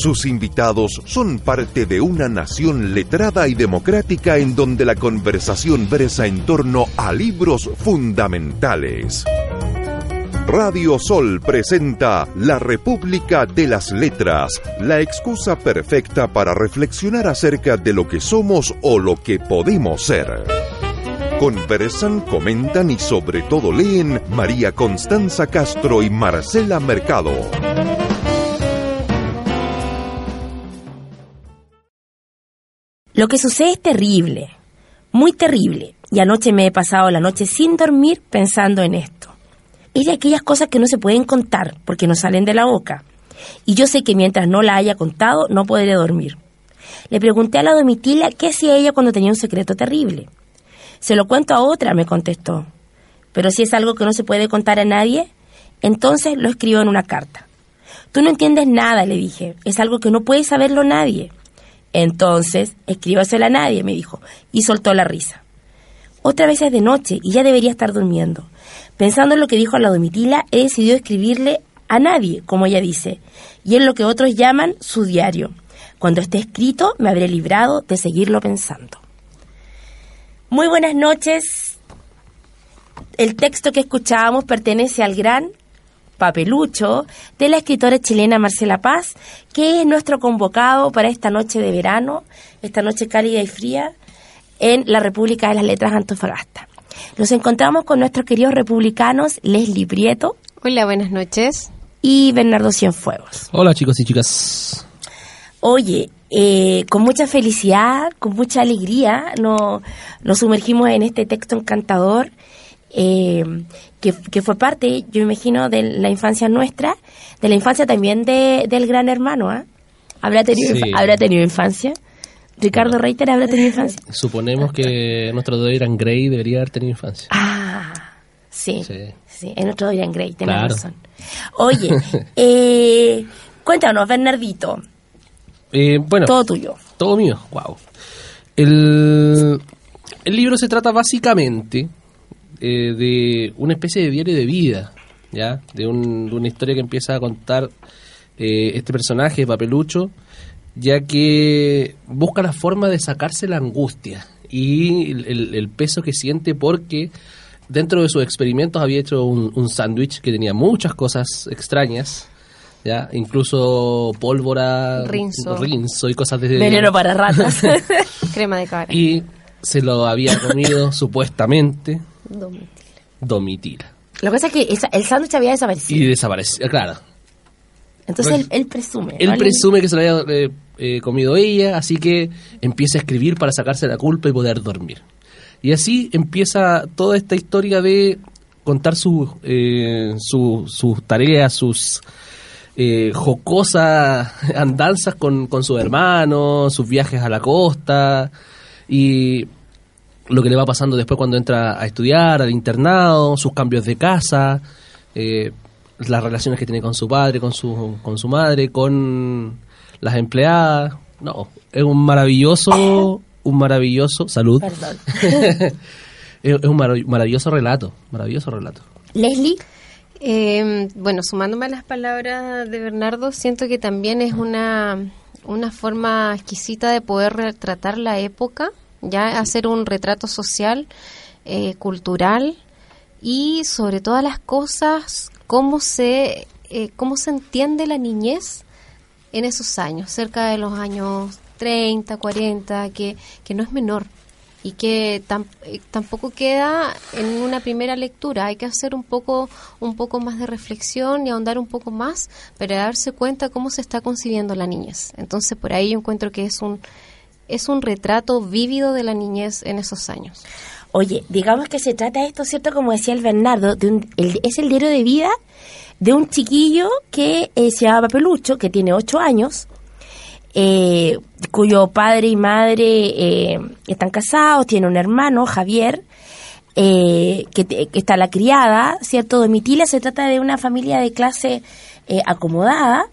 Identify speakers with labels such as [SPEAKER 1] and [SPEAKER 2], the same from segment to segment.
[SPEAKER 1] Sus invitados son parte de una nación letrada y democrática en donde la conversación versa en torno a libros fundamentales. Radio Sol presenta La República de las Letras, la excusa perfecta para reflexionar acerca de lo que somos o lo que podemos ser. Conversan, comentan y sobre todo leen María Constanza Castro y Marcela Mercado.
[SPEAKER 2] Lo que sucede es terrible, muy terrible, y anoche me he pasado la noche sin dormir pensando en esto. Es de aquellas cosas que no se pueden contar porque no salen de la boca. Y yo sé que mientras no la haya contado no podré dormir. Le pregunté a la Domitila qué hacía ella cuando tenía un secreto terrible. Se lo cuento a otra, me contestó. Pero si es algo que no se puede contar a nadie, entonces lo escribo en una carta. Tú no entiendes nada, le dije. Es algo que no puede saberlo nadie. Entonces, escríbaselo a nadie, me dijo, y soltó la risa. Otra vez es de noche y ya debería estar durmiendo. Pensando en lo que dijo la Domitila, he decidido escribirle a nadie, como ella dice, y en lo que otros llaman su diario. Cuando esté escrito, me habré librado de seguirlo pensando. Muy buenas noches. El texto que escuchábamos pertenece al gran papelucho de la escritora chilena Marcela Paz, que es nuestro convocado para esta noche de verano, esta noche cálida y fría, en la República de las Letras Antofagasta. Nos encontramos con nuestros queridos republicanos Leslie Prieto.
[SPEAKER 3] Hola, buenas noches.
[SPEAKER 2] Y Bernardo Cienfuegos.
[SPEAKER 4] Hola chicos y chicas.
[SPEAKER 2] Oye, eh, con mucha felicidad, con mucha alegría, no, nos sumergimos en este texto encantador eh, que, fue parte, yo imagino, de la infancia nuestra, de la infancia también de, del gran hermano. ¿ah? ¿Habrá, tenido, ¿Habrá tenido infancia? Ricardo Reiter habrá tenido infancia.
[SPEAKER 4] Suponemos que nuestro Dorian Gray debería haber tenido infancia.
[SPEAKER 2] Ah, sí. Sí, es nuestro Dorian Gray, tienes razón. Oye, eh, cuéntanos, Bernardito.
[SPEAKER 4] Eh, bueno.
[SPEAKER 2] Todo tuyo.
[SPEAKER 4] Todo mío, wow. El, el libro se trata básicamente eh, de una especie de diario de vida, ¿ya? De, una historia que empieza a contar eh, este personaje, Papelucho, ya que busca la forma de sacarse la angustia y el, peso que siente porque dentro de sus experimentos había hecho un, sándwich que tenía muchas cosas extrañas. ¿ya? Incluso pólvora,
[SPEAKER 3] rinzo,
[SPEAKER 4] rinzo y cosas de...
[SPEAKER 2] Veneno para ratas.
[SPEAKER 3] Crema de cabra.
[SPEAKER 4] Y se lo había comido supuestamente
[SPEAKER 3] Domitila.
[SPEAKER 2] Lo que pasa es que el sándwich había desaparecido.
[SPEAKER 4] Y desapareció, claro.
[SPEAKER 2] Entonces él, presume.
[SPEAKER 4] Él presume que se lo había eh, eh, comido ella, así que empieza a escribir para sacarse la culpa y poder dormir. Y así empieza toda esta historia de contar eh, sus tareas, sus jocosas andanzas con, con sus hermanos, sus viajes a la costa. Y lo que le va pasando después cuando entra a estudiar, al internado, sus cambios de casa, eh, las relaciones que tiene con su padre, con su, con su madre, con las empleadas. No, es un maravilloso, un maravilloso, salud. es, un maravilloso relato, maravilloso relato.
[SPEAKER 2] Leslie.
[SPEAKER 3] Eh, bueno, sumándome a las palabras de Bernardo, siento que también es una, una forma exquisita de poder retratar la época ya hacer un retrato social, eh, cultural y sobre todas las cosas, cómo se, eh, cómo se entiende la niñez en esos años, cerca de los años 30, 40, que, que no es menor y que eh, tampoco queda en una primera lectura. Hay que hacer un poco, un poco más de reflexión y ahondar un poco más para darse cuenta cómo se está concibiendo la niñez. Entonces, por ahí yo encuentro que es un es un retrato vívido de la niñez en esos años.
[SPEAKER 2] Oye, digamos que se trata esto, ¿cierto? Como decía el Bernardo, de es el diario de vida de un chiquillo que eh, se llama Pelucho, que tiene ocho años, eh, cuyo padre y madre eh, están casados, tiene un hermano, Javier, que, que, está la criada, ¿cierto? Domitila se trata de una familia de clase acomodada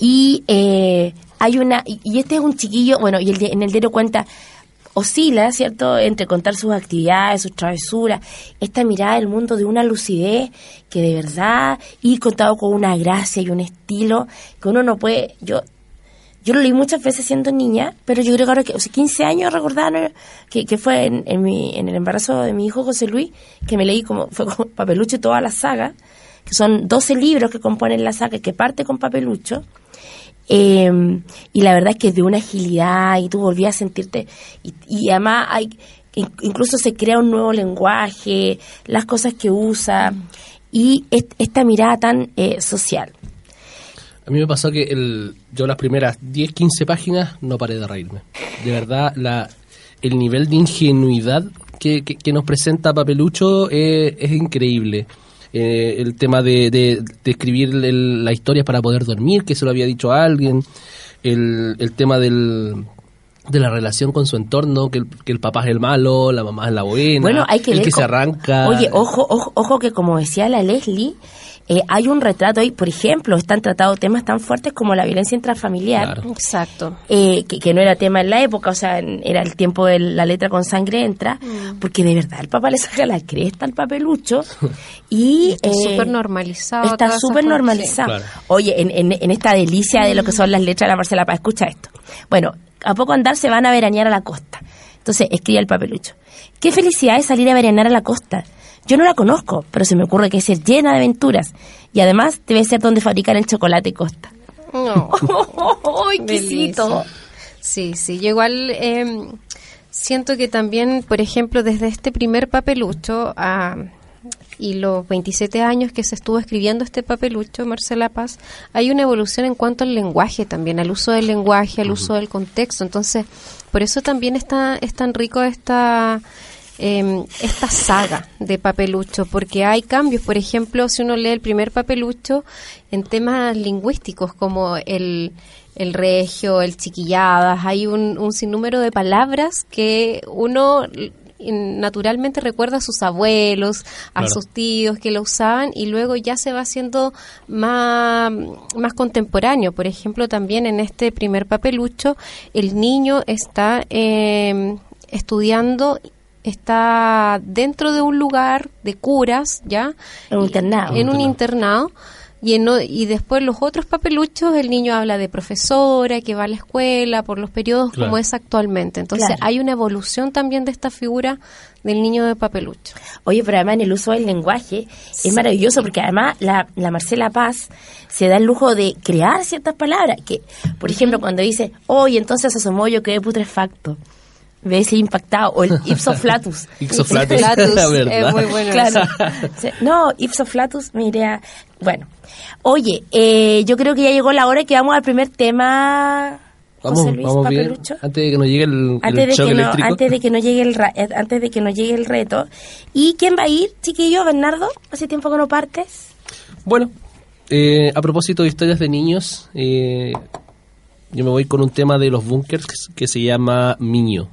[SPEAKER 2] y hay una, y este es un chiquillo, bueno, y el, en el diario cuenta oscila, ¿cierto?, entre contar sus actividades, sus travesuras, esta mirada del mundo de una lucidez que de verdad, y contado con una gracia y un estilo que uno no puede, yo yo lo leí muchas veces siendo niña, pero yo creo que ahora que, o sea, 15 años recordar que, que fue en, en, mi, en el embarazo de mi hijo José Luis, que me leí como, fue con Papelucho toda la saga, que son 12 libros que componen la saga, que parte con Papelucho, eh, y la verdad es que de una agilidad y tú volvías a sentirte, y, además hay, incluso se crea un nuevo lenguaje, las cosas que usa, y esta mirada tan eh, social.
[SPEAKER 4] A mí me pasó que el, yo las primeras 10, 15 páginas no paré de reírme. De verdad, la, el nivel de ingenuidad que, que, nos presenta Papelucho es, es increíble. Eh, el tema de, de, escribir la historia para poder dormir, que se lo había dicho a alguien, el, el tema del, de la relación con su entorno, que el, que el papá es el malo, la mamá es la buena,
[SPEAKER 2] bueno, hay que
[SPEAKER 4] el que se arranca.
[SPEAKER 2] Oye, ojo, ojo, ojo que como decía la Leslie, eh, hay un retrato ahí, por ejemplo, están tratados temas tan fuertes como la violencia intrafamiliar.
[SPEAKER 3] Exacto.
[SPEAKER 2] Eh, que, no era tema en la época, o sea, era el tiempo de la letra con sangre entra, mm. porque de verdad el papá le saca la cresta al papelucho y...
[SPEAKER 3] está eh, súper normalizado.
[SPEAKER 2] Está súper normalizado. Oye, en, en, esta delicia de lo que son las letras de la Marcela Paz, escucha esto. Bueno, a poco andar se van a veranear a la costa. Entonces escribe el papelucho. Qué felicidad es salir a veranear a la costa yo no la conozco, pero se me ocurre que es llena de aventuras. Y además debe ser donde fabrican el chocolate Costa.
[SPEAKER 3] No. Sí, sí. Yo igual em, siento que también, por ejemplo, desde este primer papelucho a, y los 27 años que se estuvo escribiendo este papelucho, Marcela Paz, hay una evolución en cuanto al lenguaje también, al uso del lenguaje, al uso del contexto. Entonces, por eso también está, es tan rico esta eh, esta saga de papelucho, porque hay cambios. Por ejemplo, si uno lee el primer papelucho en temas lingüísticos como el, el regio, el chiquilladas, hay un, un sinnúmero de palabras que uno naturalmente recuerda a sus abuelos, a sus tíos que lo usaban y luego ya se va haciendo más, más contemporáneo. Por ejemplo, también en este primer papelucho, el niño está eh, estudiando está dentro de un lugar de curas, ¿ya?
[SPEAKER 2] En un internado.
[SPEAKER 3] En un internado. Y, en, y después los otros papeluchos, el niño habla de profesora, que va a la escuela, por los periodos como es actualmente. Entonces hay una evolución también de esta figura del niño de papelucho.
[SPEAKER 2] Oye, pero además en el uso del lenguaje es maravilloso porque además la, la, Marcela Paz se da el lujo de crear ciertas palabras. que Por ejemplo, cuando dice, oye, entonces asomó yo quedé putrefacto ves impactado o el ipsoflatus
[SPEAKER 4] ipsoflatus
[SPEAKER 3] es muy bueno
[SPEAKER 2] claro. no ipsoflatus me iría bueno oye eh, yo creo que ya llegó la hora que vamos al primer tema
[SPEAKER 4] Vamos, José Luis, vamos bien. Antes de que nos llegue el,
[SPEAKER 2] antes
[SPEAKER 4] de
[SPEAKER 2] que
[SPEAKER 4] no,
[SPEAKER 2] Antes de que no llegue el eh, antes de que nos llegue el reto. ¿Y quién va a ir, chiquillo, Bernardo? Hace tiempo que no partes.
[SPEAKER 4] Bueno, eh, a propósito de historias de niños, eh, yo me voy con un tema de los bunkers que se llama Miño.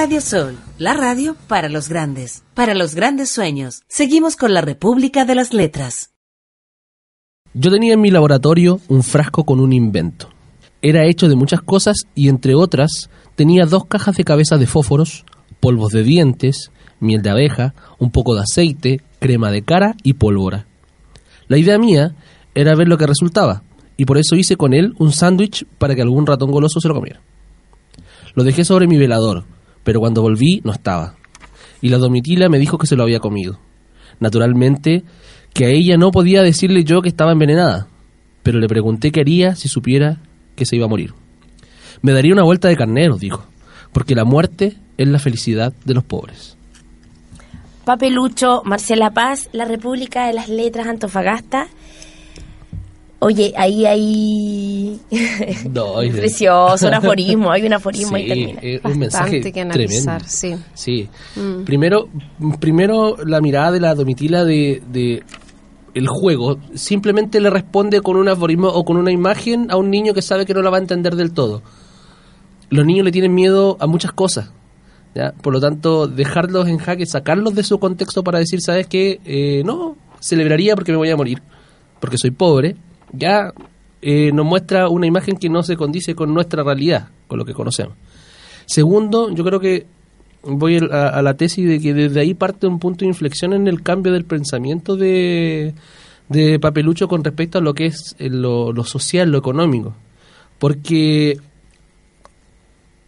[SPEAKER 5] Radio Sol, la radio para los grandes, para los grandes sueños. Seguimos con la República de las Letras.
[SPEAKER 4] Yo tenía en mi laboratorio un frasco con un invento. Era hecho de muchas cosas y entre otras tenía dos cajas de cabezas de fósforos, polvos de dientes, miel de abeja, un poco de aceite, crema de cara y pólvora. La idea mía era ver lo que resultaba y por eso hice con él un sándwich para que algún ratón goloso se lo comiera. Lo dejé sobre mi velador, pero cuando volví no estaba. Y la domitila me dijo que se lo había comido. Naturalmente que a ella no podía decirle yo que estaba envenenada, pero le pregunté qué haría si supiera que se iba a morir. Me daría una vuelta de carnero, dijo, porque la muerte es la felicidad de los pobres.
[SPEAKER 2] Papelucho, Marcela Paz, La República de las Letras, Antofagasta. Oye, ahí hay...
[SPEAKER 4] No, es-
[SPEAKER 2] Precioso, un aforismo, hay un aforismo
[SPEAKER 4] Sí,
[SPEAKER 2] y termina.
[SPEAKER 4] es un mensaje
[SPEAKER 3] Bastante que analizar,
[SPEAKER 4] tremendo.
[SPEAKER 3] sí.
[SPEAKER 4] Sí.
[SPEAKER 3] Mm.
[SPEAKER 4] Primero, primero la mirada de la domitila de, de el juego simplemente le responde con un aforismo o con una imagen a un niño que sabe que no la va a entender del todo. Los niños le tienen miedo a muchas cosas. ¿ya? Por lo tanto, dejarlos en jaque, sacarlos de su contexto para decir, ¿sabes qué? Eh, no, celebraría porque me voy a morir, porque soy pobre, ya eh, nos muestra una imagen que no se condice con nuestra realidad, con lo que conocemos. Segundo, yo creo que voy a, la tesis de que desde ahí parte un punto de inflexión en el cambio del pensamiento de, de Papelucho con respecto a lo que es eh, lo, lo social, lo económico. Porque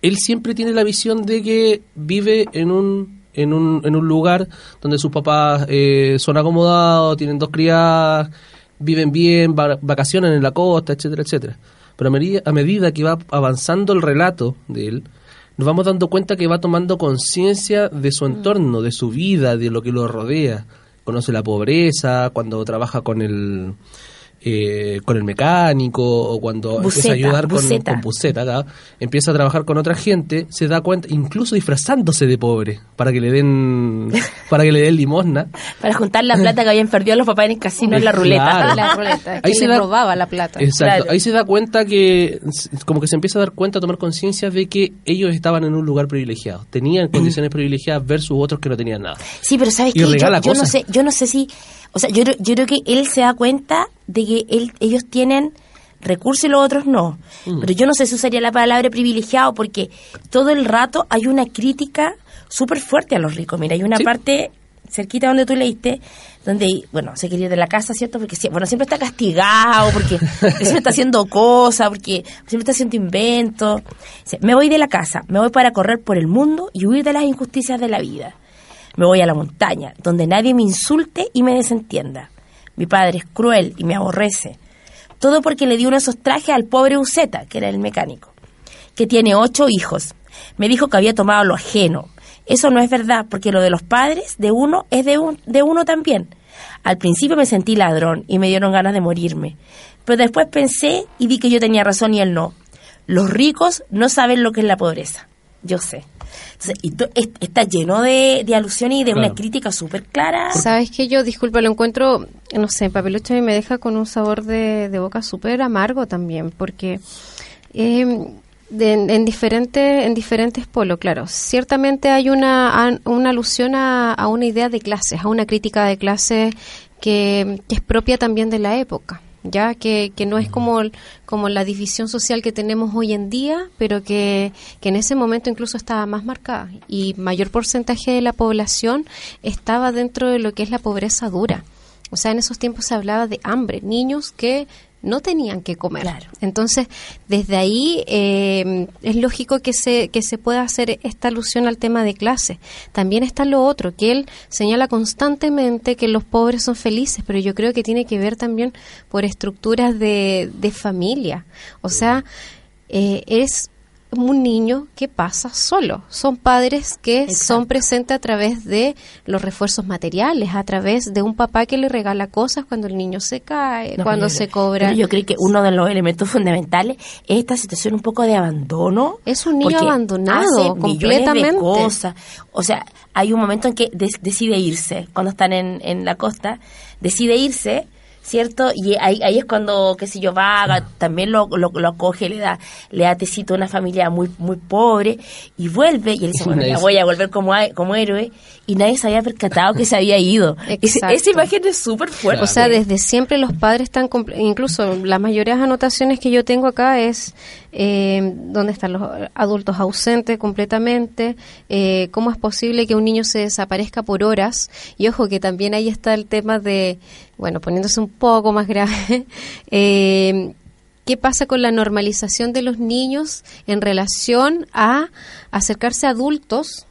[SPEAKER 4] él siempre tiene la visión de que vive en un, en un, en un lugar donde sus papás eh, son acomodados, tienen dos criadas, viven bien, va- vacacionan en la costa, etcétera, etcétera. Pero a medida, a medida que va avanzando el relato de él, nos vamos dando cuenta que va tomando conciencia de su entorno, de su vida, de lo que lo rodea. Conoce la pobreza, cuando trabaja con el eh, con el mecánico o cuando empieza a ayudar con,
[SPEAKER 2] buceta.
[SPEAKER 4] con buceta, empieza a trabajar con otra gente, se da cuenta, incluso disfrazándose de pobre, para que le den para que le den limosna.
[SPEAKER 2] Para juntar la plata que habían perdido los papás en el casino en la ruleta.
[SPEAKER 4] Claro.
[SPEAKER 3] La ruleta,
[SPEAKER 4] Ahí
[SPEAKER 3] que
[SPEAKER 4] se
[SPEAKER 3] le
[SPEAKER 4] da-
[SPEAKER 3] robaba la plata.
[SPEAKER 4] Exacto.
[SPEAKER 2] Claro.
[SPEAKER 4] Ahí se da cuenta que, como que se empieza a dar cuenta, a tomar conciencia de que ellos estaban en un lugar privilegiado. Tenían condiciones privilegiadas versus otros que no tenían nada.
[SPEAKER 2] Sí, pero ¿sabes
[SPEAKER 4] Y
[SPEAKER 2] qué? Yo, no sé, yo no sé si, o sea, yo, yo creo que él se da cuenta de que él, ellos tienen recursos y los otros no.
[SPEAKER 4] Mm.
[SPEAKER 2] Pero yo no sé si usaría la palabra privilegiado porque todo el rato hay una crítica súper fuerte a los ricos. Mira, hay una
[SPEAKER 4] Sí.
[SPEAKER 2] parte cerquita donde tú leíste, donde, bueno, se quería ir de la casa, ¿cierto? Porque, bueno, siempre está castigado, porque siempre está haciendo cosas, porque siempre está haciendo inventos. Me voy de la casa, me voy para correr por el mundo y huir de las injusticias de la vida. Me voy a la montaña, donde nadie me insulte y me desentienda. Mi padre es cruel y me aborrece. Todo porque le di uno de esos trajes al pobre Uceta, que era el mecánico, que tiene ocho hijos. Me dijo que había tomado lo ajeno. Eso no es verdad, porque lo de los padres de uno es de, un, de uno también. Al principio me sentí ladrón y me dieron ganas de morirme. Pero después pensé y vi que yo tenía razón y él no. Los ricos no saben lo que es la pobreza. Yo sé. Entonces, y to- es- está lleno de, de alusiones y de una crítica súper clara.
[SPEAKER 3] Sabes que yo, disculpa, lo encuentro, no sé, papelucho y me deja con un sabor de, de boca súper amargo también, porque eh, de- en, en diferentes en diferentes polos, claro. Ciertamente hay una, una alusión a, a una idea de clases, a una crítica de clases que, que es propia también de la época ya que, que no es como, como la división social que tenemos hoy en día, pero que, que en ese momento incluso estaba más marcada y mayor porcentaje de la población estaba dentro de lo que es la pobreza dura. O sea, en esos tiempos se hablaba de hambre, niños que no tenían que comer.
[SPEAKER 2] Claro.
[SPEAKER 3] Entonces, desde ahí eh, es lógico que se, que se pueda hacer esta alusión al tema de clase. También está lo otro, que él señala constantemente que los pobres son felices, pero yo creo que tiene que ver también por estructuras de, de familia. O sea, eh, es un niño que pasa solo. Son padres que son presentes a través de los refuerzos materiales, a través de un papá que le regala cosas cuando el niño se cae,
[SPEAKER 2] No,
[SPEAKER 3] cuando se cobra.
[SPEAKER 2] pero yo creo que uno de los elementos fundamentales es esta situación un poco de abandono.
[SPEAKER 3] Es un niño abandonado,
[SPEAKER 2] hace
[SPEAKER 3] completamente.
[SPEAKER 2] De cosas. O sea, hay un momento en que decide irse, cuando están en, en la costa, decide irse. ¿Cierto? Y ahí, ahí es cuando, qué sé yo, vaga, también lo, lo, lo acoge, le da, le da tecito a una familia muy, muy pobre, y vuelve, y él dice, bueno, ya voy a volver como, como héroe, y nadie se había percatado que se había ido. Esa imagen es súper fuerte.
[SPEAKER 3] O sea, desde siempre los padres están, comple- incluso las mayores anotaciones que yo tengo acá es eh, dónde están los adultos ausentes completamente, eh, cómo es posible que un niño se desaparezca por horas, y ojo que también ahí está el tema de, bueno, poniéndose un poco más grave, eh, ¿Qué pasa con la normalización de los niños en relación a acercarse a adultos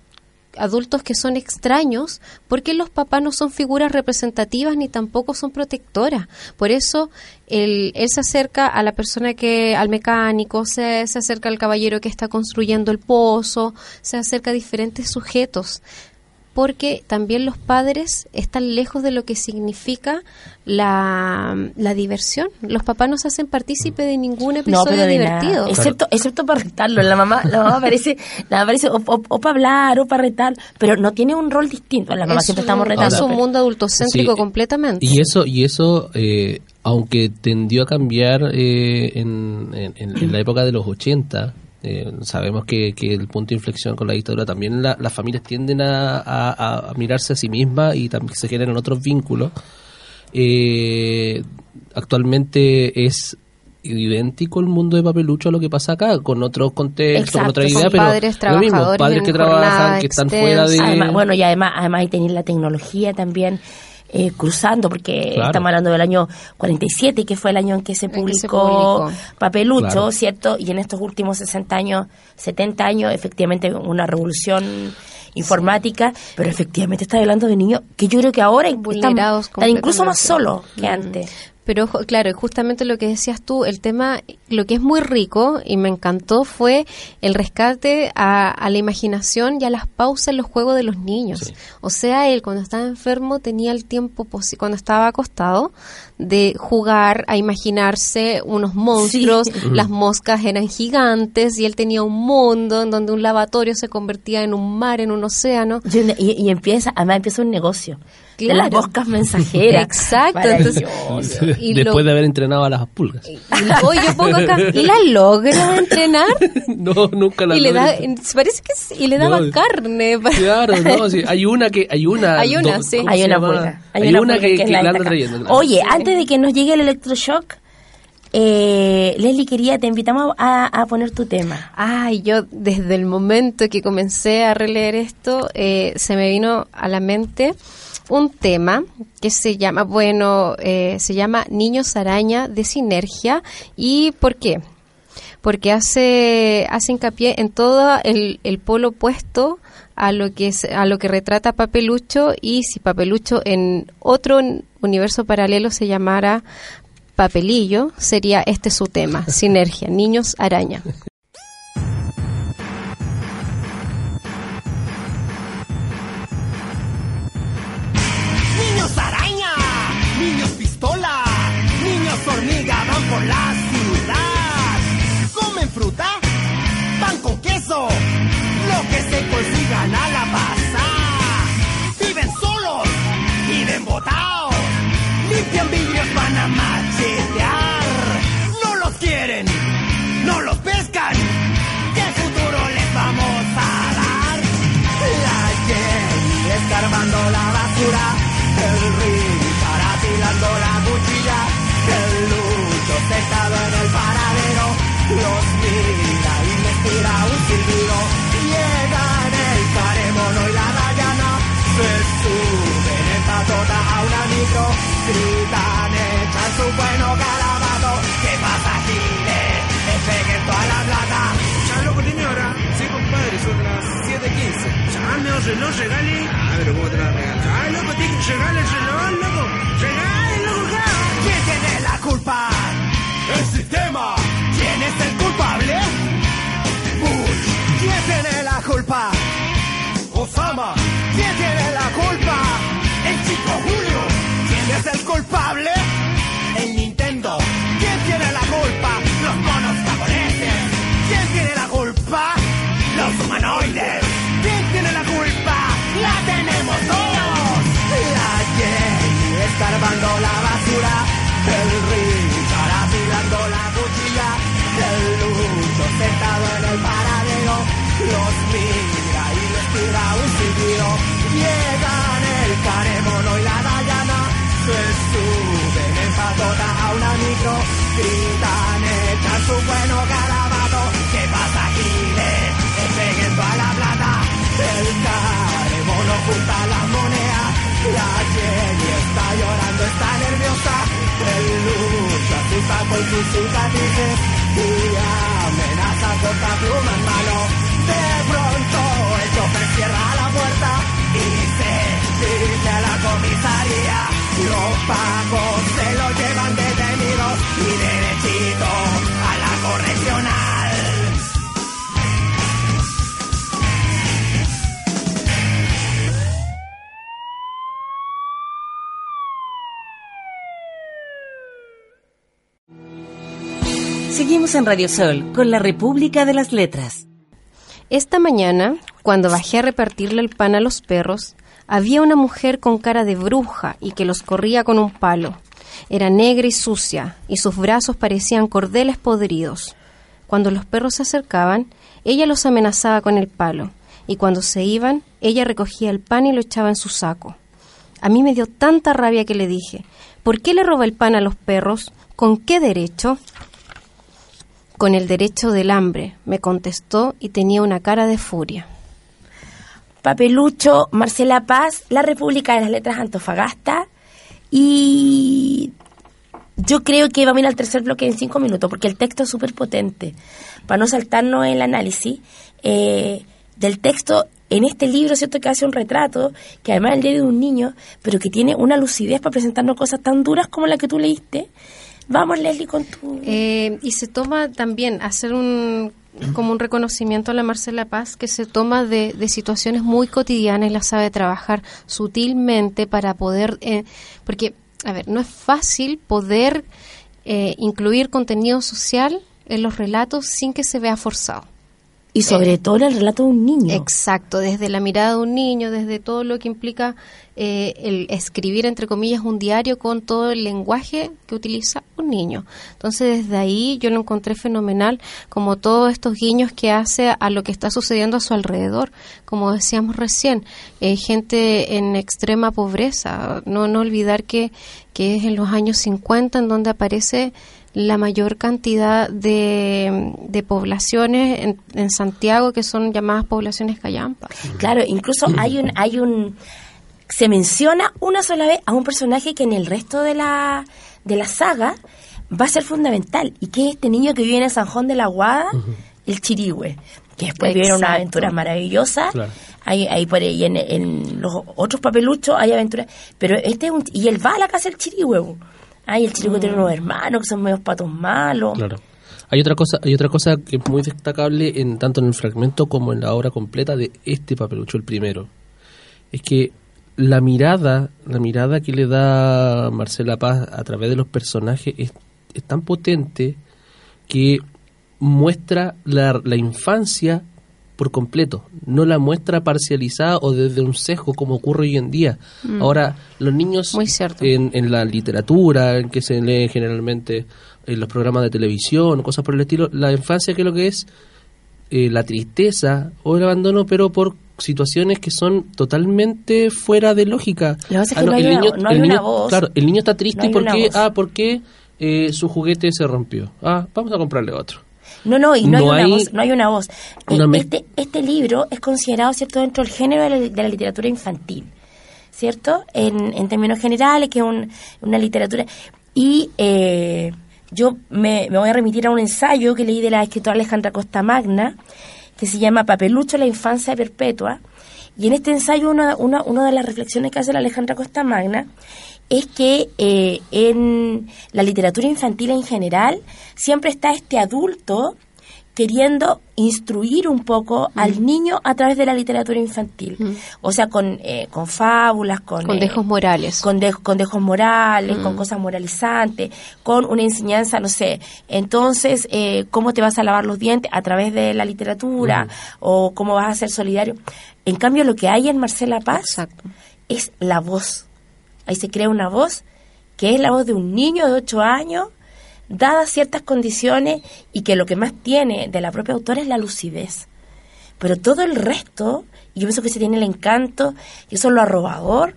[SPEAKER 3] adultos que son extraños porque los papás no son figuras representativas ni tampoco son protectoras. Por eso él, él se acerca a la persona que, al mecánico, se, se acerca al caballero que está construyendo el pozo, se acerca a diferentes sujetos. Porque también los padres están lejos de lo que significa la, la diversión. Los papás no se hacen partícipe de ningún episodio divertido.
[SPEAKER 2] Excepto, excepto para retarlo. La mamá, la mamá aparece, la mamá aparece o, o- o para hablar o para retar, pero no tiene un rol distinto. La mamá
[SPEAKER 3] Es
[SPEAKER 2] siempre
[SPEAKER 3] un-
[SPEAKER 2] estamos retando.
[SPEAKER 3] Es un
[SPEAKER 2] pero-
[SPEAKER 3] mundo adultocéntrico
[SPEAKER 4] Sí,
[SPEAKER 3] completamente.
[SPEAKER 4] Y eso, y eso eh, aunque tendió a cambiar eh, en, en- en- en la época de los 80, eh, sabemos que, que el punto de inflexión con la dictadura también la- las familias tienden a, a- a mirarse a sí mismas y también se generan otros vínculos. Eh, actualmente es idéntico el mundo de papelucho a lo que pasa acá, con otros contextos, con otra idea, pero
[SPEAKER 3] padres
[SPEAKER 4] lo mismo,
[SPEAKER 3] trabajadores
[SPEAKER 4] padres que trabajan, que están fuera de...
[SPEAKER 2] Además, bueno, y además, además ahí tenéis la tecnología también eh, cruzando, porque
[SPEAKER 4] Claro.
[SPEAKER 2] estamos hablando del año 47, que fue el año en que se
[SPEAKER 3] que
[SPEAKER 2] publicó,
[SPEAKER 3] se publicó.
[SPEAKER 2] Papelucho,
[SPEAKER 4] Claro.
[SPEAKER 2] ¿cierto? Y en estos últimos 60 años, 70 años, efectivamente una revolución informática, pero efectivamente está hablando de niños que yo creo que ahora están,
[SPEAKER 3] Vulnerados
[SPEAKER 2] están incluso más solos que
[SPEAKER 3] Mm.
[SPEAKER 2] antes.
[SPEAKER 3] Pero claro, justamente lo que decías tú, el tema, lo que es muy rico y me encantó fue el rescate a, a la imaginación y a las pausas en los juegos de los niños.
[SPEAKER 4] Sí.
[SPEAKER 3] O sea, él cuando estaba enfermo tenía el tiempo, posi- cuando estaba acostado, de jugar, a imaginarse unos monstruos, las moscas eran gigantes y él tenía un mundo en donde un lavatorio se convertía en un mar, en un océano.
[SPEAKER 2] Y, y- y empieza, además empieza un negocio de las moscas mensajeras.
[SPEAKER 3] Exacto, entonces-. Y
[SPEAKER 4] Después
[SPEAKER 3] lo-
[SPEAKER 4] de haber entrenado a las pulgas.
[SPEAKER 3] y la- oye, yo pongo acá, ¿y la logra entrenar?
[SPEAKER 4] no, nunca la
[SPEAKER 3] y le da, parece que sí, y le daba
[SPEAKER 4] No,
[SPEAKER 3] carne. para-
[SPEAKER 4] Claro, no, sí, hay una que, hay una,
[SPEAKER 3] Hay una, sí.
[SPEAKER 4] ¿cómo
[SPEAKER 2] Hay una pulga.
[SPEAKER 4] Hay,
[SPEAKER 2] una,
[SPEAKER 4] una
[SPEAKER 2] pulga
[SPEAKER 4] que,
[SPEAKER 2] la
[SPEAKER 4] anda trayendo. claro.
[SPEAKER 2] Oye, antes de que nos llegue el electroshock, eh, Leslie quería, te invitamos a, a poner tu tema.
[SPEAKER 3] Ay, yo desde el momento que comencé a releer esto, eh, se me vino a la mente un tema que se llama, bueno, eh, se llama Niños Araña de Sinergia. ¿Y por qué? Porque hace, hace hincapié en todo el, el polo opuesto a lo que a lo que retrata Papelucho y si Papelucho en otro universo paralelo se llamara Papelillo, sería este su tema, Sinergia, Niños Araña.
[SPEAKER 6] Consigan a la pasar. Viven solos, viven botados, limpian vidrios, van a machetear. No los quieren, no los pescan. ¿Qué futuro les vamos a dar? La Jenny escarbando la basura, el Richard afilando la cuchilla, el Lucho sentado en el paradero, los mira y les tira un silbido, micro, gritan, echan su bueno calabazo, ¿qué pasa Giles? Despeguen toda la plata,
[SPEAKER 7] Ya, loco, tiene hora. Sí, compadre, son las 7.15. Ya, me el reloj, regale. Ah, pero ¿cómo te la regalas? Ah, loco, tiene que regale el reloj, loco. Regale, loco.
[SPEAKER 6] ¿Quién tiene la culpa? El sistema. ¿Quién es el culpable? Bush. ¿Quién tiene la culpa? Osama. ¿Quién tiene la culpa? El chico Julio. ¿Quién es el culpable? El Nintendo. ¿Quién tiene la culpa? Los monos japoneses. ¿Quién tiene la culpa? Los humanoides. ¿Quién tiene la culpa? La tenemos todos. La Jenny escarbando la basura. El Richard afilando la cuchilla. El Lucho sentado en el paradero. Los mira y les tira un silbido. Llegan el caremono y la Dayana. Se suben en patota a una micro. Gritan, echan su bueno calabazo. ¿Qué pasa, Giles? Despeguen toda la plata. El caremono junta las monedas. La Jenny está llorando, está nerviosa. El lucho asusta con sus cicatrices. Y amenaza corta pluma en mano. De pronto el chofer cierra la puerta y se dirige a la comisaría. Los pagos se lo llevan detenidos y derechito a la correccional.
[SPEAKER 5] Seguimos en Radio Sol con la República de las Letras.
[SPEAKER 3] Esta mañana, cuando bajé a repartirle el pan a los perros, había una mujer con cara de bruja y que los corría con un palo. Era negra y sucia, y sus brazos parecían cordeles podridos. Cuando los perros se acercaban, ella los amenazaba con el palo, y cuando se iban, ella recogía el pan y lo echaba en su saco. A mí me dio tanta rabia que le dije, ¿por qué le roba el pan a los perros? ¿Con qué derecho? Con el derecho del hambre, me contestó y tenía una cara de furia.
[SPEAKER 2] Papelucho, Marcela Paz, La República de las Letras Antofagasta. Y yo creo que vamos a ir al tercer bloque en cinco minutos, porque el texto es súper potente. Para no saltarnos el análisis eh, del texto en este libro, ¿cierto? Que hace un retrato, que además es el de un niño, pero que tiene una lucidez para presentarnos cosas tan duras como la que tú leíste. Vamos, Leslie, con tu...
[SPEAKER 3] Eh, y se toma también hacer un como un reconocimiento a la Marcela Paz que se toma de, de situaciones muy cotidianas y la sabe trabajar sutilmente para poder eh, porque a ver no es fácil poder eh, incluir contenido social en los relatos sin que se vea forzado
[SPEAKER 2] y sobre todo en el relato de un niño.
[SPEAKER 3] Exacto, desde la mirada de un niño, desde todo lo que implica eh, el escribir, entre comillas, un diario con todo el lenguaje que utiliza un niño. Entonces, desde ahí yo lo encontré fenomenal, como todos estos guiños que hace a lo que está sucediendo a su alrededor. Como decíamos recién, eh, gente en extrema pobreza. No, no olvidar que, que es en los años 50 en donde aparece la mayor cantidad de, de poblaciones en, en Santiago que son llamadas poblaciones callampa.
[SPEAKER 2] Claro, incluso hay un hay un se menciona una sola vez a un personaje que en el resto de la, de la saga va a ser fundamental, y que es este niño que vive en el Sanjón de la Guada, el Chirigüe, que después vive una aventura maravillosa.
[SPEAKER 4] Claro.
[SPEAKER 2] Hay, hay por ahí en, en los otros papeluchos hay aventuras, pero este es un, y él va a la casa del Chirigüe. Ay, el Chirigüe tiene unos hermanos que son medios patos malos.
[SPEAKER 4] Claro. Hay otra cosa, hay otra cosa que es muy destacable en tanto en el fragmento como en la obra completa de este papelucho, el primero. Es que la mirada, la mirada que le da Marcela Paz a través de los personajes es, es tan potente que muestra la, la infancia por completo, no la muestra parcializada o desde un sesgo como ocurre hoy en día. Ahora, los niños
[SPEAKER 3] Muy
[SPEAKER 4] en, en la literatura, en que se lee generalmente en los programas de televisión, cosas por el estilo, la infancia que es lo que es eh, la tristeza o el abandono, pero por situaciones que son totalmente fuera de lógica. El niño-. Claro, el niño está triste
[SPEAKER 2] No
[SPEAKER 4] porque, ah, porque eh, su juguete se rompió. Ah, vamos a comprarle otro.
[SPEAKER 2] No, no, y no,
[SPEAKER 4] No
[SPEAKER 2] hay,
[SPEAKER 4] hay
[SPEAKER 2] una voz. No hay una voz. Eh,
[SPEAKER 4] una
[SPEAKER 2] este, este libro es considerado, ¿cierto?, dentro del género de la, de la literatura infantil, ¿cierto? En, en términos generales, que es un- una literatura. Y eh, yo me, me voy a remitir a un ensayo que leí de la escritora Alejandra Costa Magna, que se llama Papelucho, la infancia perpetua. Y en este ensayo, una, una, una de las reflexiones que hace la Alejandra Costa Magna es que eh, en la literatura infantil en general siempre está este adulto queriendo instruir un poco al niño a través de la literatura infantil. O sea, con, eh, con fábulas, con...
[SPEAKER 3] Con
[SPEAKER 2] eh,
[SPEAKER 3] dejos morales.
[SPEAKER 2] con, de- con dejos morales, con cosas moralizantes, con una enseñanza, no sé, entonces, eh, cómo te vas a lavar los dientes a través de la literatura, o cómo vas a ser solidario. En cambio, lo que hay en Marcela Paz
[SPEAKER 3] Exacto.
[SPEAKER 2] es la voz. Ahí se crea una voz que es la voz de un niño de 8 años, dadas ciertas condiciones, y que lo que más tiene de la propia autora es la lucidez. Pero todo el resto, yo pienso que se tiene el encanto, y eso es lo arrobador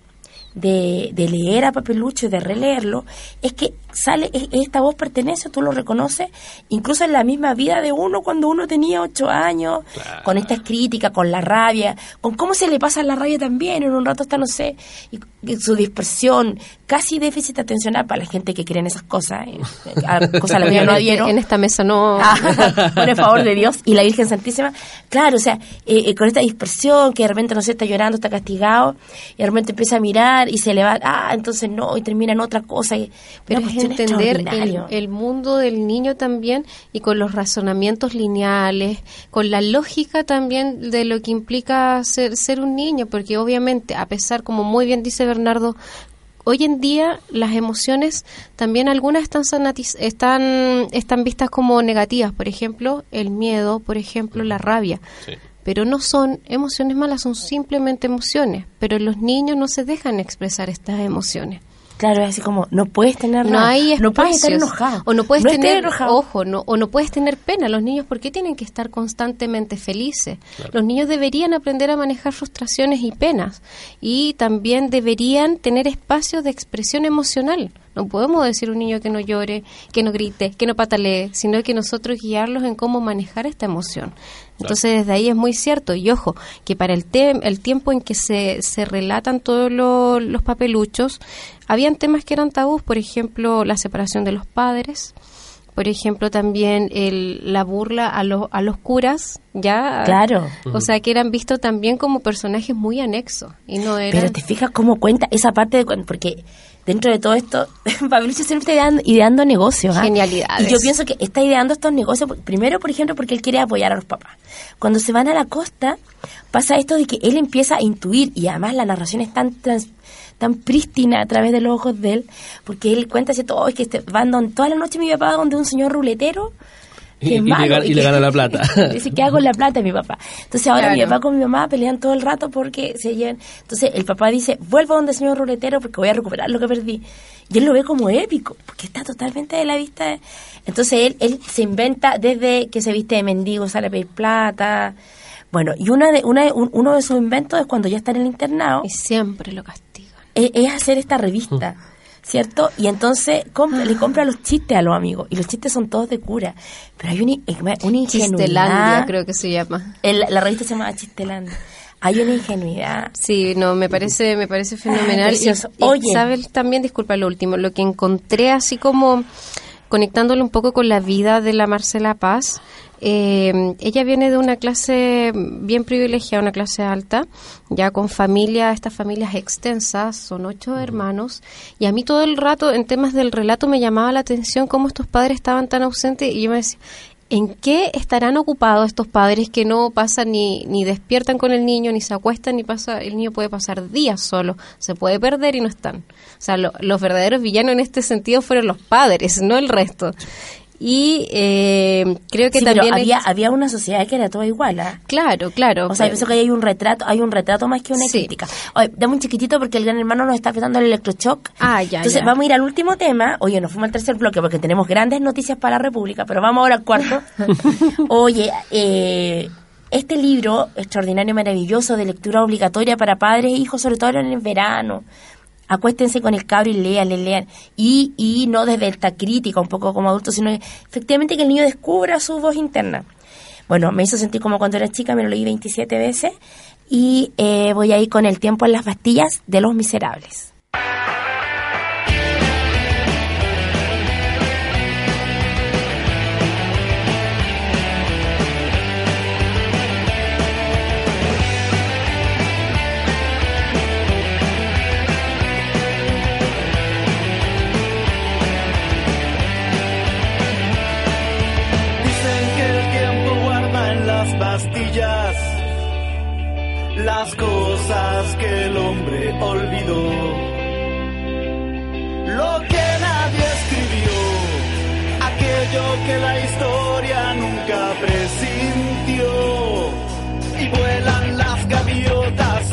[SPEAKER 2] de, de leer a Papelucho y de releerlo, es que sale, es- esta voz pertenece, tú lo reconoces, incluso en la misma vida de uno cuando uno tenía ocho años, con estas críticas, con la rabia, con cómo se le pasa la rabia también, en un rato está, no sé, y, y su dispersión, casi déficit atencional para la gente que cree en esas cosas, eh, a cosas a las que yo no adhiero.
[SPEAKER 3] en esta mesa no...
[SPEAKER 2] Ah, por el favor de Dios y la Virgen Santísima. Claro, o sea, eh, eh, con esta dispersión que de repente, no sé, está llorando, está castigado, y de repente empieza a mirar y se le va, ah, entonces no, y termina en otra cosa. Y,
[SPEAKER 3] Pero
[SPEAKER 2] una
[SPEAKER 3] es
[SPEAKER 2] cuestión
[SPEAKER 3] entender el, mundo del niño también y con los razonamientos lineales, con la lógica también de lo que implica ser, ser un niño, porque obviamente, a pesar, como muy bien dice Bernardo, hoy en día las emociones también algunas están, sanatiz- están, están vistas como negativas, por ejemplo, el miedo, por ejemplo, la rabia. Pero no son emociones malas, son simplemente emociones. Pero los niños no se dejan expresar estas emociones.
[SPEAKER 2] Claro, es así como, no puedes tener
[SPEAKER 3] No hay espacios.
[SPEAKER 2] no puedes estar enojado.
[SPEAKER 3] O no puedes tener,
[SPEAKER 2] enojado.
[SPEAKER 3] ojo, no, o no puedes tener pena. Los niños, ¿por qué tienen que estar constantemente felices? Los niños deberían aprender a manejar frustraciones y penas. Y también deberían tener espacios de expresión emocional. No podemos decir a un niño que no llore, que no grite, que no patalee, sino que nosotros guiarlos en cómo manejar esta emoción. Entonces, desde ahí es muy cierto. Y ojo, que para el, tem- el tiempo en que se, se relatan todos lo- los papeluchos, habían temas que eran tabús, por ejemplo, la separación de los padres, por ejemplo, también el, la burla a, los a los curas, ya.
[SPEAKER 2] Claro.
[SPEAKER 3] O sea, que eran vistos también como personajes muy anexos. Y no eran.
[SPEAKER 2] Pero te fijas cómo cuenta esa parte de cuando, porque dentro de todo esto, Pablicio siempre está ideando, ideando negocios. ¿ah?
[SPEAKER 3] Genialidades.
[SPEAKER 2] Y yo pienso que está ideando estos negocios, primero, por ejemplo, porque él quiere apoyar a los papás. Cuando se van a la costa, pasa esto de que él empieza a intuir, y además la narración es tan trans- tan prístina a través de los ojos de él, porque él cuenta, ¿cierto? Oh, es que este, van don- toda la noche mi papá donde un señor ruletero, que
[SPEAKER 4] Y-
[SPEAKER 2] es
[SPEAKER 4] y le gana- y le
[SPEAKER 2] que-
[SPEAKER 4] gana la plata.
[SPEAKER 2] Dice, ¿qué hago con la plata mi papá? Entonces ahora mi papá con mi mamá pelean todo el rato porque se llevan. Entonces el papá dice, vuelvo donde el señor ruletero porque voy a recuperar lo que perdí. Y él lo ve como épico, porque está totalmente de la vista. de- Entonces él, él se inventa desde que se viste de mendigo, sale a pedir plata. Bueno, y una de, una de- un- uno de sus inventos es cuando ya está en el internado,
[SPEAKER 3] Y siempre lo castigan.
[SPEAKER 2] Es, es hacer esta revista. ¿Cierto? Y entonces le compra los chistes a los amigos. Y los chistes son todos de cura. Pero hay una, una ingenuidad.
[SPEAKER 3] Chistelandia, creo que se llama.
[SPEAKER 2] El- la revista se llama Chistelandia. Hay una ingenuidad.
[SPEAKER 3] Sí, no, me parece, me parece fenomenal. Y. ¿sabes? También, disculpa lo último, lo que encontré así como conectándolo un poco con la vida de la Marcela Paz. Eh, ella viene de una clase bien privilegiada, una clase alta, ya con familia, estas familias extensas, son ocho hermanos, y a mí todo el rato en temas del relato me llamaba la atención cómo estos padres estaban tan ausentes y yo me decía, ¿En qué estarán ocupados estos padres que no pasan ni, ni despiertan con el niño, ni se acuestan, ni pasa, el niño puede pasar días solo, se puede perder y no están? O sea, lo- los verdaderos villanos en este sentido fueron los padres, no el resto. Y eh, creo que
[SPEAKER 2] Sí, pero
[SPEAKER 3] también...
[SPEAKER 2] había, había una sociedad que era toda igual, ¿ah?
[SPEAKER 3] Claro, claro.
[SPEAKER 2] O sea, yo pienso que hay un retrato, hay un retrato más que una
[SPEAKER 3] Sí.
[SPEAKER 2] crítica. Oye, dame un chiquitito porque el gran hermano nos está afectando el electroshock.
[SPEAKER 3] Ah, ya,
[SPEAKER 2] Entonces
[SPEAKER 3] ya.
[SPEAKER 2] vamos a ir al último tema. Oye, nos fuimos al tercer bloque porque tenemos grandes noticias para la República, pero vamos ahora al cuarto. Oye, eh, este libro extraordinario, maravilloso, de lectura obligatoria para padres e hijos, sobre todo en el verano. Acuéstense con el cabro y lean, le lean. Y, y no desde esta crítica, un poco como adulto, sino efectivamente que el niño descubra su voz interna. Bueno, me hizo sentir como cuando era chica, me lo leí 27 veces. Y eh, voy a ir con el tiempo en las pastillas de los miserables.
[SPEAKER 8] Las cosas que el hombre olvidó. Lo que nadie escribió, aquello que la historia nunca presintió. Y vuelan las gaviotas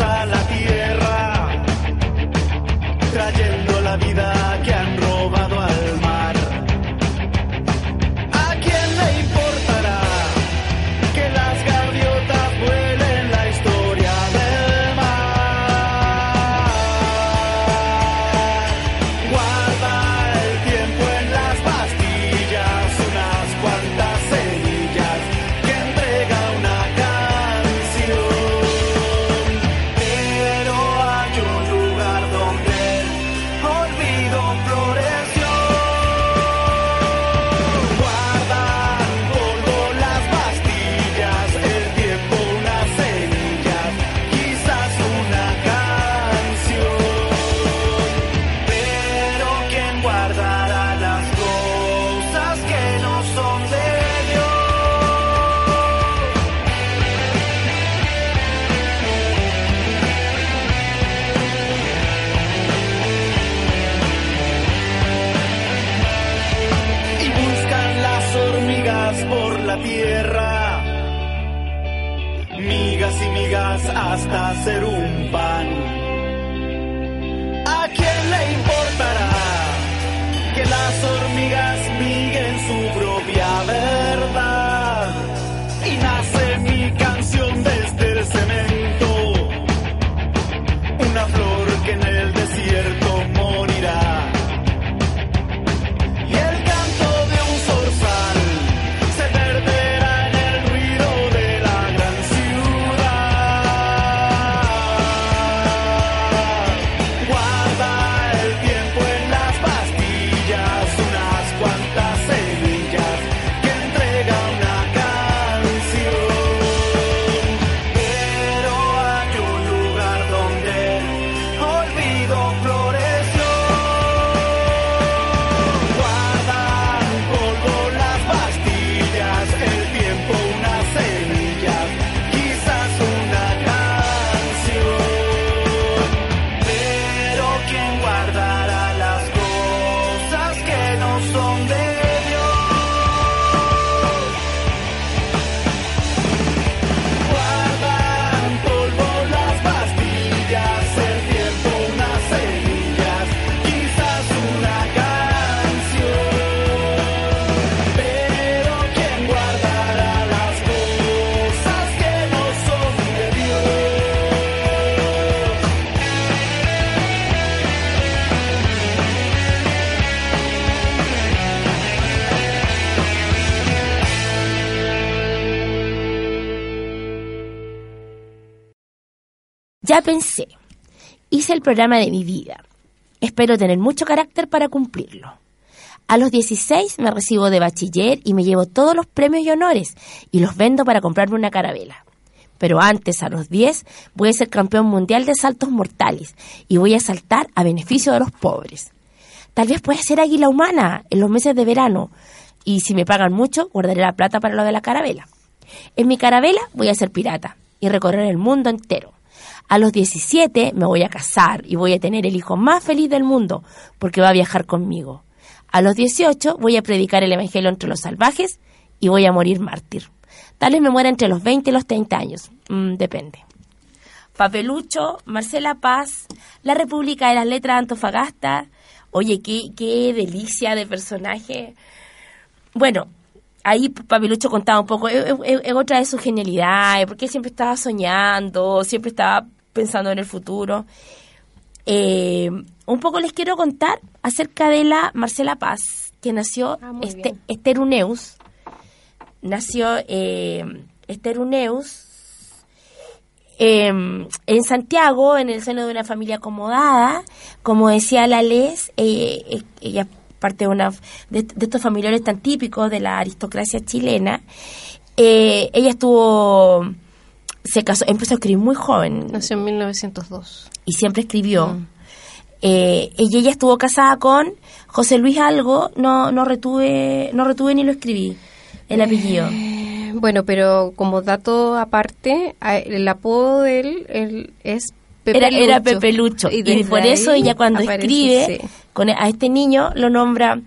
[SPEAKER 2] Pensé. Hice el programa de mi vida. Espero tener mucho carácter para cumplirlo. A los 16 me recibo de bachiller y me llevo todos los premios y honores y los vendo para comprarme una carabela. Pero antes, a los 10, voy a ser campeón mundial de saltos mortales y voy a saltar a beneficio de los pobres. Tal vez pueda ser águila humana en los meses de verano y si me pagan mucho, guardaré la plata para lo de la carabela. En mi carabela voy a ser pirata y recorrer el mundo entero. A los 17 me voy a casar y voy a tener el hijo más feliz del mundo porque va a viajar conmigo. A los 18 voy a predicar el Evangelio entre los salvajes y voy a morir mártir. Tal vez me muera entre los 20 y los 30 años. Mm, depende. Papelucho, Marcela Paz, La República de las Letras de Antofagasta. Oye, qué, qué delicia de personaje. Bueno, ahí Papelucho contaba un poco, es, es- otra de sus genialidades, porque siempre estaba soñando, siempre estaba pensando en el futuro. Eh, un poco les quiero contar acerca de la Marcela Paz, que nació
[SPEAKER 3] Ah,
[SPEAKER 2] este. Nació eh, Esteruneus eh, en Santiago, en el seno de una familia acomodada. Como decía la Les, eh, ella parte de, una, de, de estos familiares tan típicos de la aristocracia chilena. Eh, ella estuvo, se casó, empezó a escribir muy joven
[SPEAKER 3] Nació en 1902.
[SPEAKER 2] y siempre escribió.
[SPEAKER 3] Mm.
[SPEAKER 2] Eh, y ella estuvo casada con José Luis Algo, no, no retuve, no retuve ni lo escribí, el apellido.
[SPEAKER 3] Eh, Bueno, pero como dato aparte, a- el apodo de él, él es Pepe
[SPEAKER 2] era, era
[SPEAKER 3] Lucho.
[SPEAKER 2] Pepe Lucho. Y, por eso ella cuando
[SPEAKER 3] aparece,
[SPEAKER 2] escribe
[SPEAKER 3] sí.
[SPEAKER 2] con, a este niño lo nombra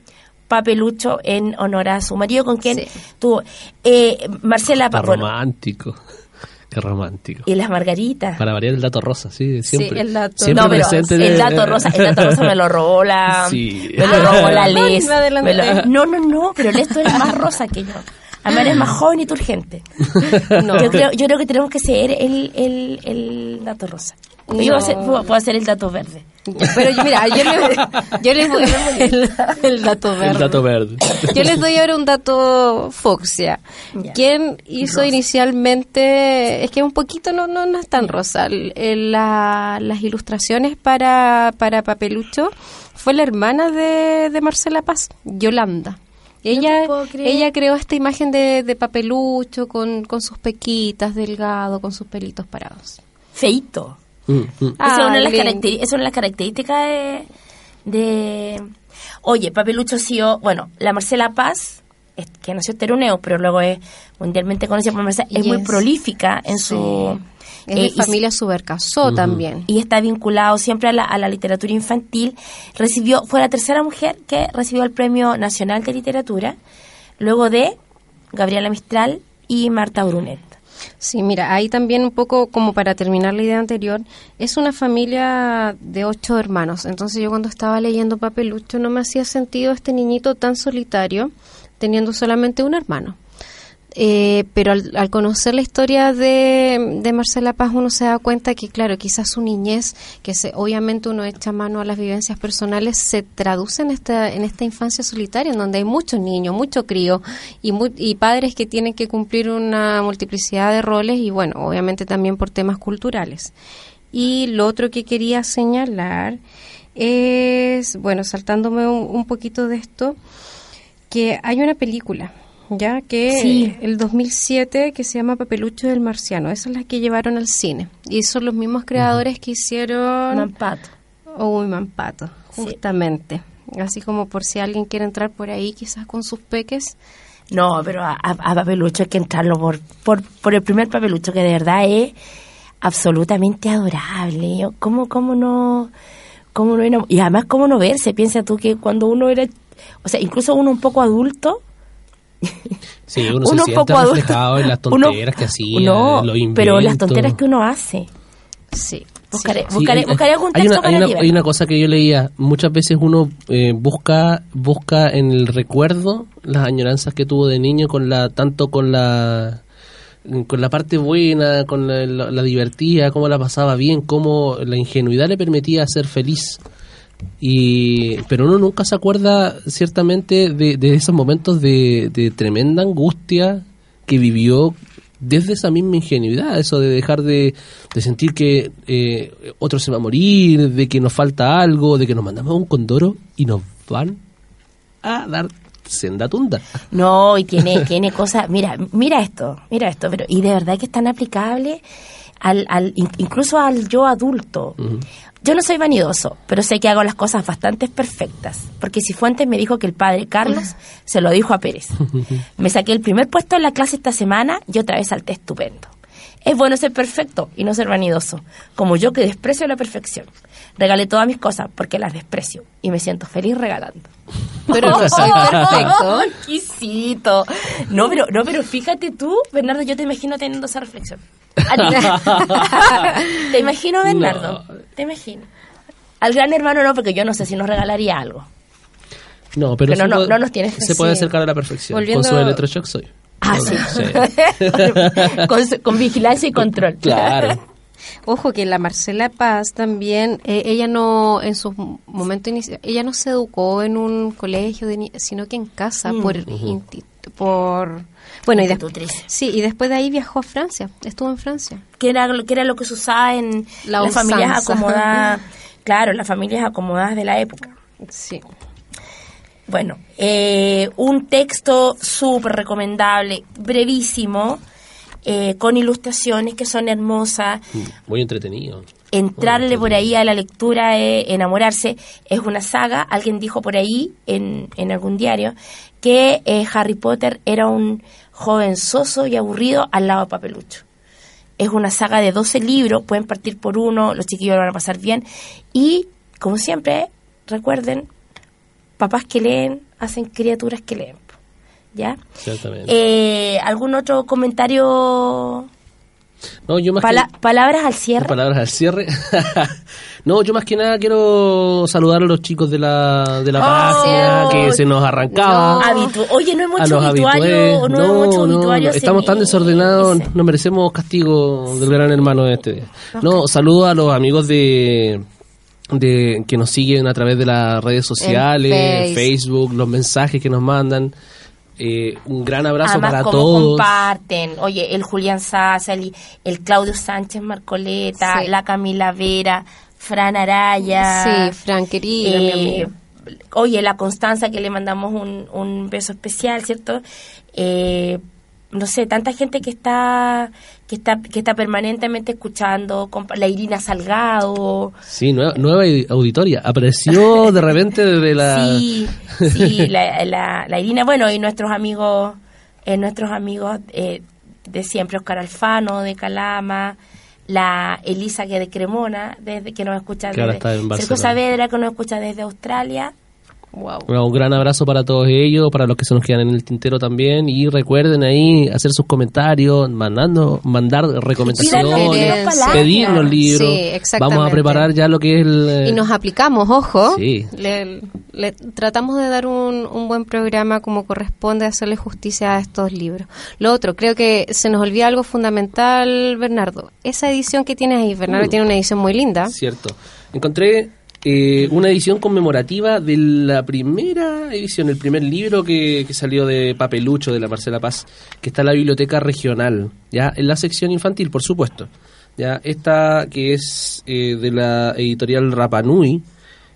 [SPEAKER 2] Papelucho en honor a su marido con quien
[SPEAKER 3] Sí.
[SPEAKER 2] tuvo eh, Marcela
[SPEAKER 4] Está
[SPEAKER 2] Pa- bueno,
[SPEAKER 4] romántico. Qué romántico.
[SPEAKER 2] y las margaritas.
[SPEAKER 4] Para variar el dato rosa, sí, siempre.
[SPEAKER 3] el dato-
[SPEAKER 4] siempre
[SPEAKER 2] no, pero
[SPEAKER 4] presente
[SPEAKER 2] el
[SPEAKER 4] de-
[SPEAKER 2] dato rosa, el dato rosa me lo robó la,
[SPEAKER 4] Sí.
[SPEAKER 2] me lo robó la
[SPEAKER 3] no,
[SPEAKER 2] Les. lo- no, no, no, pero Les tú eres más rosa que yo. Además eres más joven y turgente.
[SPEAKER 3] No.
[SPEAKER 2] Yo creo, yo creo que tenemos que ser el, el, el dato rosa. Yo
[SPEAKER 3] No.
[SPEAKER 2] puedo hacer, puedo- hacer el dato verde.
[SPEAKER 3] Pero yo- mira, yo, le- yo les voy el, el dato verde.
[SPEAKER 4] El dato verde.
[SPEAKER 3] Yo les doy ahora un dato Foxia.
[SPEAKER 2] Ya.
[SPEAKER 3] ¿Quién hizo inicialmente, es que un poquito no, no, no es tan rosa, la- las ilustraciones para, para Papelucho fue la hermana de, de Marcela Paz, Yolanda. Ella, ella creó esta imagen de, de Papelucho con, con sus pequitas, delgado, con sus pelitos parados.
[SPEAKER 2] Feito.
[SPEAKER 4] Mm, mm.
[SPEAKER 2] Esa es una de las,
[SPEAKER 3] lindo.
[SPEAKER 2] caracteri- es una de las características de, de... Oye, Papelucho ha sido... Bueno, la Marcela Paz, es- que nació en Teruneo, pero luego es mundialmente conocida por Marcela, es muy prolífica en su...
[SPEAKER 3] Es
[SPEAKER 2] eh,
[SPEAKER 3] de
[SPEAKER 2] y-
[SPEAKER 3] familia Subercasó también.
[SPEAKER 2] y está vinculado siempre a la, a la literatura infantil. Recibió, fue la tercera mujer que recibió el Premio Nacional de Literatura, luego de Gabriela Mistral y Marta Brunet.
[SPEAKER 3] Sí, mira, ahí también un poco como para terminar la idea anterior, es una familia de ocho hermanos. Entonces yo cuando estaba leyendo Papelucho no me hacía sentido este niñito tan solitario teniendo solamente un hermano. Eh, pero al, conocer la historia de, Marcela Paz uno se da cuenta que claro quizás su niñez que se, obviamente uno echa mano a las vivencias personales se traduce en esta en esta infancia solitaria en donde hay muchos niños mucho crío y, mu- y padres que tienen que cumplir una multiplicidad de roles y bueno obviamente también por temas culturales. Y lo otro que quería señalar es bueno saltándome un poquito de esto que hay una película ya que
[SPEAKER 2] Sí.
[SPEAKER 3] el 2007 que se llama Papelucho del Marciano esa es la que llevaron al cine y son los mismos creadores que hicieron
[SPEAKER 2] Mampato.
[SPEAKER 3] Uy, Mampato,
[SPEAKER 2] Sí.
[SPEAKER 3] justamente así como por si alguien quiere entrar por ahí quizás con sus peques
[SPEAKER 2] No, pero a, a- Papelucho hay que entrarlo por, por, por el primer Papelucho, que de verdad es absolutamente adorable. ¿Cómo, cómo no...? ¿Cómo no y además, ¿cómo no verse? Piensa tú que cuando uno era... O sea, incluso uno un poco adulto...
[SPEAKER 4] Sí, uno,
[SPEAKER 2] uno
[SPEAKER 4] se
[SPEAKER 2] poco adulto,
[SPEAKER 4] reflejado en las
[SPEAKER 2] uno-
[SPEAKER 4] tonteras que hacía,
[SPEAKER 2] No,
[SPEAKER 4] los
[SPEAKER 2] pero las
[SPEAKER 4] inventos.
[SPEAKER 2] tonteras que uno hace.
[SPEAKER 3] sí
[SPEAKER 2] Buscaré,
[SPEAKER 4] Sí,
[SPEAKER 2] buscaré,
[SPEAKER 4] hay-
[SPEAKER 2] buscaré algún
[SPEAKER 4] hay
[SPEAKER 2] texto
[SPEAKER 4] una,
[SPEAKER 2] para
[SPEAKER 4] hay, una, hay una cosa que yo leía. Muchas veces uno eh, busca busca en el recuerdo las añoranzas que tuvo de niño con la tanto con la con la parte buena, con la, la- la divertida, cómo la pasaba bien, cómo la ingenuidad le permitía ser feliz. Y pero uno nunca se acuerda ciertamente de, de esos momentos de, de tremenda angustia que vivió desde esa misma ingenuidad, eso de dejar de, de sentir que eh, otro se va a morir, de que nos falta algo, de que nos mandamos a un condoro y nos van a dar senda tunda.
[SPEAKER 2] No, y tiene, tiene cosas, mira, mira esto, mira esto, pero y de verdad que es tan aplicable al, al in- incluso al yo adulto. Yo no soy vanidoso, pero sé que hago las cosas bastante perfectas, porque si Fuentes me dijo que el padre Carlos se lo dijo a Pérez. Me saqué el primer puesto en la clase esta semana y otra vez salté estupendo. Es bueno ser perfecto y no ser vanidoso, como yo que desprecio la perfección. Regalé todas mis cosas porque las desprecio y me siento feliz regalando.
[SPEAKER 3] Pero no soy perfecto.
[SPEAKER 2] Exquisito. No, pero, no, pero fíjate tú, Bernardo, yo te imagino teniendo esa reflexión. Te imagino, Bernardo. Te imagino. Al gran hermano no, porque yo no sé si nos regalaría algo.
[SPEAKER 4] No, pero,
[SPEAKER 2] Pero
[SPEAKER 4] se
[SPEAKER 2] no-
[SPEAKER 4] puede-
[SPEAKER 2] no nos tienes-
[SPEAKER 4] se puede acercar a la perfección.
[SPEAKER 3] Volviendo-
[SPEAKER 4] Con su electroshock soy.
[SPEAKER 2] Ah, sí.
[SPEAKER 4] Sí.
[SPEAKER 2] con, con vigilancia y control.
[SPEAKER 4] Claro.
[SPEAKER 3] Ojo que la Marcela Paz también, eh, ella no, en su momento inicial, ella no se educó en un colegio, de ni- sino que en casa,
[SPEAKER 2] Mm.
[SPEAKER 3] por, inti- por, bueno, y sí, y después de ahí viajó a Francia, estuvo en Francia.
[SPEAKER 2] que era, lo- que era lo que se usaba en
[SPEAKER 3] La
[SPEAKER 2] las familias acomodadas. Claro, las familias acomodadas de la época.
[SPEAKER 3] Sí.
[SPEAKER 2] Bueno, eh, un texto súper recomendable, brevísimo, eh, con ilustraciones que son hermosas.
[SPEAKER 4] Muy entretenido.
[SPEAKER 2] Entrarle por ahí a la lectura, es enamorarse, es una saga. Alguien dijo por ahí, en, en algún diario, que eh, Harry Potter era un joven soso y aburrido al lado de Papelucho. Es una saga de 12 libros, pueden partir por uno, los chiquillos lo van a pasar bien. Y, como siempre, recuerden, papás que leen hacen criaturas que leen. ¿Ya?
[SPEAKER 4] Ciertamente.
[SPEAKER 2] Eh, ¿Algún otro comentario?
[SPEAKER 4] no, yo más
[SPEAKER 2] Pala-
[SPEAKER 4] que...
[SPEAKER 2] palabras al cierre.
[SPEAKER 4] Palabras al cierre. no, yo más que nada quiero saludar a los chicos de la, de la página
[SPEAKER 2] Oh,
[SPEAKER 4] que se nos arrancaba.
[SPEAKER 2] Oye, no mucho
[SPEAKER 4] los
[SPEAKER 2] obituario, no,
[SPEAKER 4] no, estamos tan desordenados,
[SPEAKER 2] ese.
[SPEAKER 4] no merecemos castigo del gran hermano de este. No, saludo a los amigos de de que nos siguen a través de las redes sociales,
[SPEAKER 3] Face.
[SPEAKER 4] Facebook, los mensajes que nos mandan. Eh, un gran abrazo
[SPEAKER 2] Además,
[SPEAKER 4] para
[SPEAKER 2] como
[SPEAKER 4] todos.
[SPEAKER 2] comparten. Oye, el Julián Sasa, el, el Claudio Sánchez Marcoleta,
[SPEAKER 3] Sí.
[SPEAKER 2] la Camila Vera, Fran Araya.
[SPEAKER 3] Sí, Fran, querida, mi
[SPEAKER 2] eh,
[SPEAKER 3] amiga.
[SPEAKER 2] Oye, la Constanza, que le mandamos un, un beso especial, ¿cierto? Eh, no sé, tanta gente que está que está que está permanentemente escuchando, la Irina Salgado,
[SPEAKER 4] Sí, nueva, nueva auditoria. Apareció de repente desde la...
[SPEAKER 2] Sí, sí, la, la, la Irina, bueno, y nuestros amigos, eh, nuestros amigos eh, de siempre, Oscar Alfano, de Calama, la Elisa que de Cremona, desde que nos escucha
[SPEAKER 4] ahora
[SPEAKER 2] desde Cerco. Saavedra, que nos escucha desde Australia.
[SPEAKER 3] Wow.
[SPEAKER 4] Bueno, un gran abrazo para todos ellos, para los que se nos quedan en el tintero también. Y recuerden ahí hacer sus comentarios, mandando, mandar recomendaciones,
[SPEAKER 2] los libros palabras.
[SPEAKER 4] pedirnos libros.
[SPEAKER 3] Sí, exactamente.
[SPEAKER 4] Vamos a preparar ya lo que es el. eh,
[SPEAKER 3] Y nos aplicamos, ojo.
[SPEAKER 4] Sí.
[SPEAKER 3] Le, le tratamos de dar un, un buen programa como corresponde, hacerle justicia a estos libros. Lo otro, creo que se nos olvida algo fundamental, Bernardo. Esa edición que tienes ahí, Bernardo
[SPEAKER 4] Uh.
[SPEAKER 3] tiene una edición muy linda.
[SPEAKER 4] Cierto. Encontré eh, una edición conmemorativa de la primera edición, el primer libro que, que salió de Papelucho de la Marcela Paz, que está en la biblioteca regional, ya en la sección infantil, por supuesto. Ya esta que es eh, de la editorial Rapanui,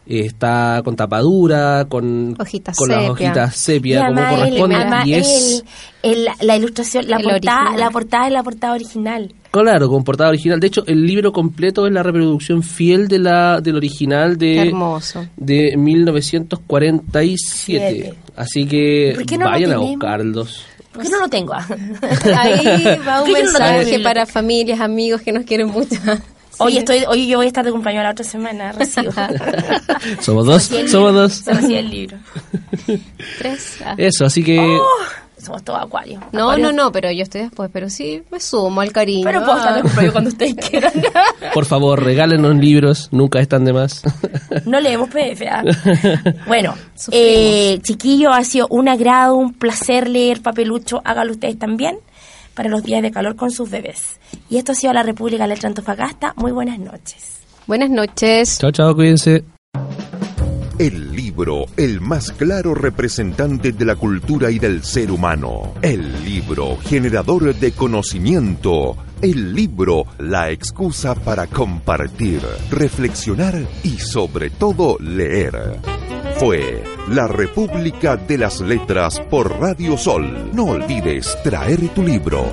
[SPEAKER 4] está con tapadura, con,
[SPEAKER 3] Hojitas
[SPEAKER 4] con las
[SPEAKER 3] sepia.
[SPEAKER 4] hojitas
[SPEAKER 2] Y
[SPEAKER 4] sepia, como corresponde. y es,
[SPEAKER 2] el- el- la ilustración, la
[SPEAKER 3] El
[SPEAKER 2] portada,
[SPEAKER 3] original.
[SPEAKER 2] la portada es la portada original.
[SPEAKER 4] Claro, con portada original. De hecho, el libro completo es la reproducción fiel de la del original de
[SPEAKER 3] Hermoso.
[SPEAKER 4] de 1947.
[SPEAKER 2] Siete.
[SPEAKER 4] Así que
[SPEAKER 2] ¿Por qué no lo
[SPEAKER 4] vayan a buscarlos.
[SPEAKER 2] ¿Por qué no lo tengo?
[SPEAKER 3] Ahí va un
[SPEAKER 2] ¿Por qué yo no lo
[SPEAKER 3] mensaje para familias, amigos que nos quieren mucho.
[SPEAKER 2] Oye, estoy, oye, yo voy a estar de cumpleaños la otra semana, recibo.
[SPEAKER 4] Somos dos, somos
[SPEAKER 2] libro,
[SPEAKER 4] dos.
[SPEAKER 2] Se recibe el libro.
[SPEAKER 3] Tres. Ah.
[SPEAKER 4] Eso, así que
[SPEAKER 2] Oh, somos todos acuarios.
[SPEAKER 3] No, no, no, pero yo estoy después, pero sí me sumo al cariño.
[SPEAKER 2] Pero puedo estar de
[SPEAKER 3] Ah.
[SPEAKER 2] cumpleaños cuando ustedes quieran.
[SPEAKER 4] por favor, regálenos libros, nunca están de más.
[SPEAKER 2] No leemos PDF. ¿ah? Bueno, eh, chiquillo, ha sido un agrado, un placer leer Papelucho. Háganlo ustedes también para los días de calor con sus bebés. Y esto ha sido la República Letra Antofagasta. Muy buenas noches.
[SPEAKER 3] Buenas noches.
[SPEAKER 4] chao, chao, cuídense.
[SPEAKER 1] El libro libro, el más claro representante de la cultura y del ser humano. El libro, generador de conocimiento. El libro, la excusa para compartir, reflexionar y sobre todo leer. Fue La República de las Letras por Radio Sol. No olvides traer tu libro.